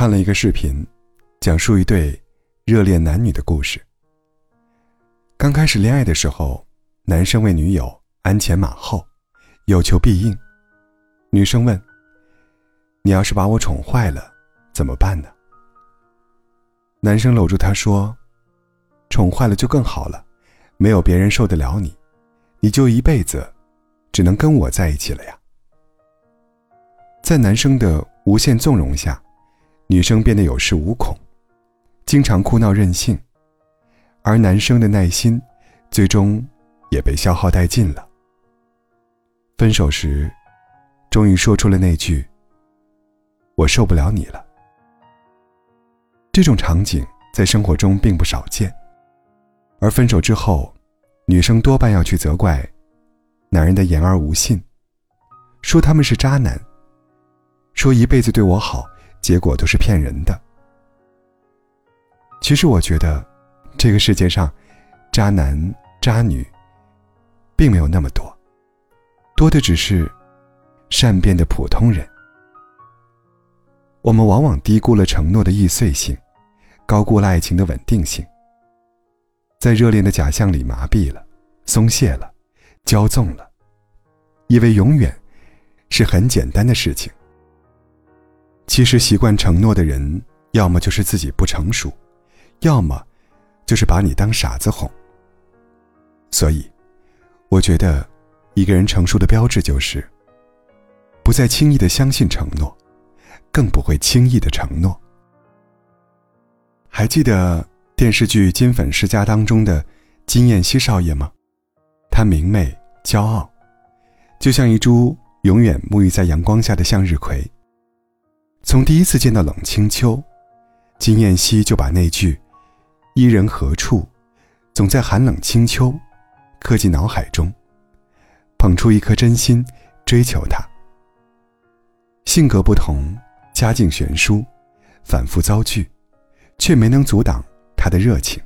看了一个视频，讲述一对热恋男女的故事。刚开始恋爱的时候，男生为女友鞍前马后，有求必应。女生问：“你要是把我宠坏了，怎么办呢？”男生搂住她说：“宠坏了就更好了，没有别人受得了你，你就一辈子，只能跟我在一起了呀。”在男生的无限纵容下，女生变得有恃无恐，经常哭闹任性。而男生的耐心，最终也被消耗殆尽了。分手时，终于说出了那句：“我受不了你了。”这种场景在生活中并不少见。而分手之后，女生多半要去责怪男人的言而无信，说他们是渣男，说一辈子对我好，结果都是骗人的。其实我觉得。这个世界上，渣男渣女并没有那么多，多的只是善变的普通人。我们往往低估了承诺的易碎性，高估了爱情的稳定性，在热恋的假象里麻痹了、松懈了、骄纵了，以为永远是很简单的事情。其实，习惯承诺的人，要么就是自己不成熟，要么。就是把你当傻子哄。所以，我觉得，一个人成熟的标志就是，不再轻易的相信承诺，更不会轻易的承诺。还记得电视剧《金粉世家》当中的金燕西少爷吗？他明媚骄傲，就像一株永远沐浴在阳光下的向日葵。从第一次见到冷清秋，金燕西就把那句。伊人何处，总在寒冷清秋，刻进脑海中。捧出一颗真心，追求他。性格不同，家境悬殊，反复遭拒，却没能阻挡他的热情。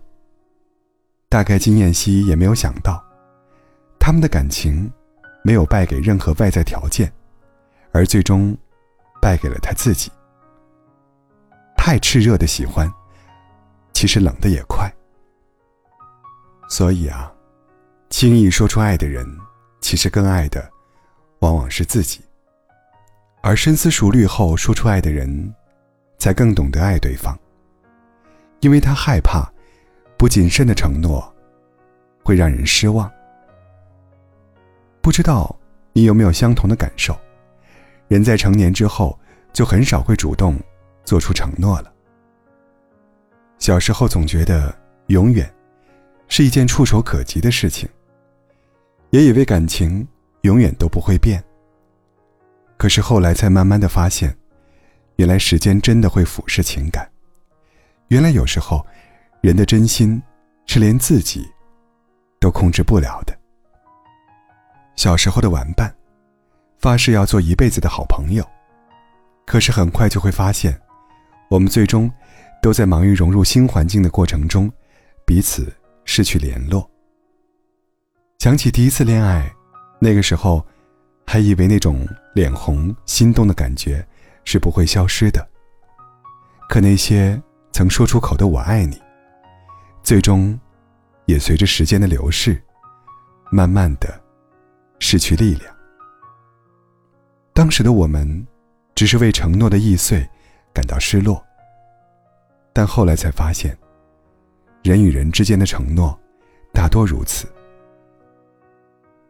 大概金燕西也没有想到，他们的感情没有败给任何外在条件，而最终败给了他自己。太炽热的喜欢。其实冷的也快，所以啊，轻易说出爱的人，其实更爱的，往往是自己。而深思熟虑后说出爱的人，才更懂得爱对方，因为他害怕，不谨慎的承诺，会让人失望。不知道你有没有相同的感受？人在成年之后，就很少会主动做出承诺了。小时候总觉得永远是一件触手可及的事情，也以为感情永远都不会变。可是后来才慢慢的发现，原来时间真的会腐蚀情感。原来有时候，人的真心是连自己都控制不了的。小时候的玩伴，发誓要做一辈子的好朋友，可是很快就会发现，我们最终。都在忙于融入新环境的过程中，彼此失去联络。想起第一次恋爱，那个时候，还以为那种脸红心动的感觉是不会消失的。可那些曾说出口的“我爱你”，最终，也随着时间的流逝，慢慢的失去力量。当时的我们，只是为承诺的易碎感到失落。但后来才发现，人与人之间的承诺，大多如此。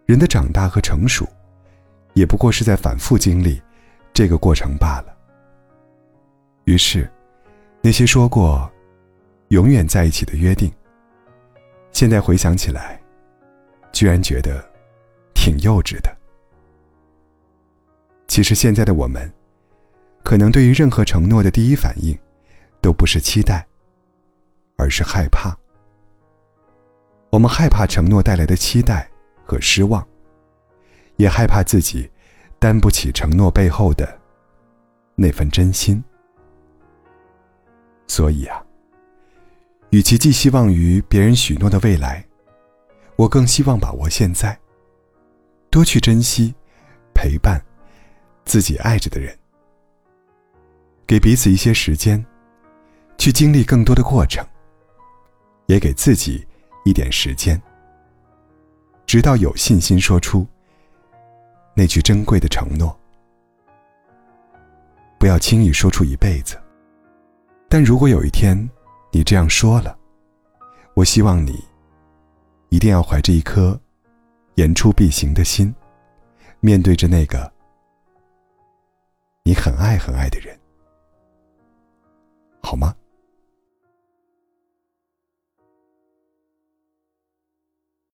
人的长大和成熟，也不过是在反复经历这个过程罢了。于是，那些说过永远在一起的约定，现在回想起来，居然觉得挺幼稚的。其实现在的我们，可能对于任何承诺的第一反应。都不是期待，而是害怕。我们害怕承诺带来的期待和失望，也害怕自己担不起承诺背后的那份真心。所以啊，与其寄希望于别人许诺的未来，我更希望把握现在，多去珍惜陪伴自己爱着的人。给彼此一些时间，去经历更多的过程，也给自己一点时间，直到有信心说出那句珍贵的承诺。不要轻易说出一辈子，但如果有一天你这样说了，我希望你一定要怀着一颗言出必行的心，面对着那个你很爱很爱的人，好吗？